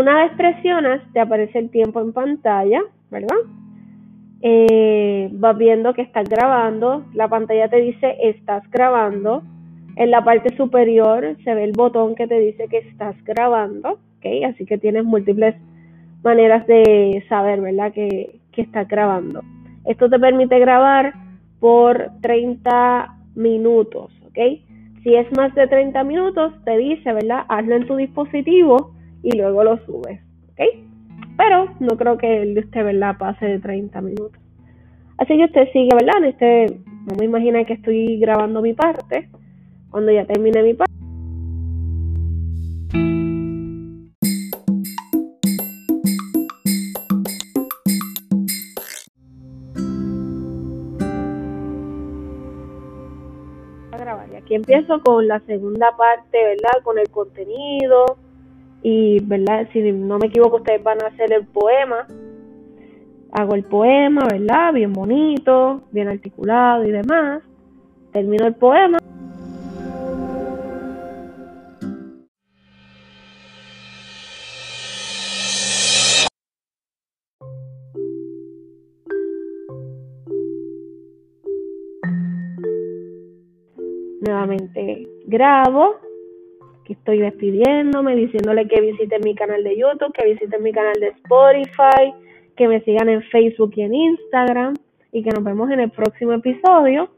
Una vez presionas, te aparece el tiempo en pantalla, ¿verdad? Eh, vas viendo que estás grabando, la pantalla te dice estás grabando, en la parte superior se ve el botón que te dice que estás grabando, ¿ok? Así que tienes múltiples maneras de saber, ¿verdad? Que, que estás grabando. Esto te permite grabar por 30 minutos, ¿ok? Si es más de 30 minutos, te dice, ¿verdad? Hazlo en tu dispositivo y luego lo subes, ¿ok? Pero no creo que el de usted, ¿verdad? Pase de 30 minutos. Así que usted sigue, ¿verdad? Este, no me imagina que estoy grabando mi parte. Cuando ya termine mi parte. Y aquí empiezo con la segunda parte, ¿verdad? Con el contenido y, ¿verdad? Si no me equivoco, ustedes van a hacer el poema. Hago el poema, ¿verdad? Bien bonito, bien articulado y demás. Termino el poema. nuevamente grabo, estoy despidiéndome, diciéndole que visiten mi canal de YouTube, que visiten mi canal de Spotify, que me sigan en Facebook y en Instagram y que nos vemos en el próximo episodio.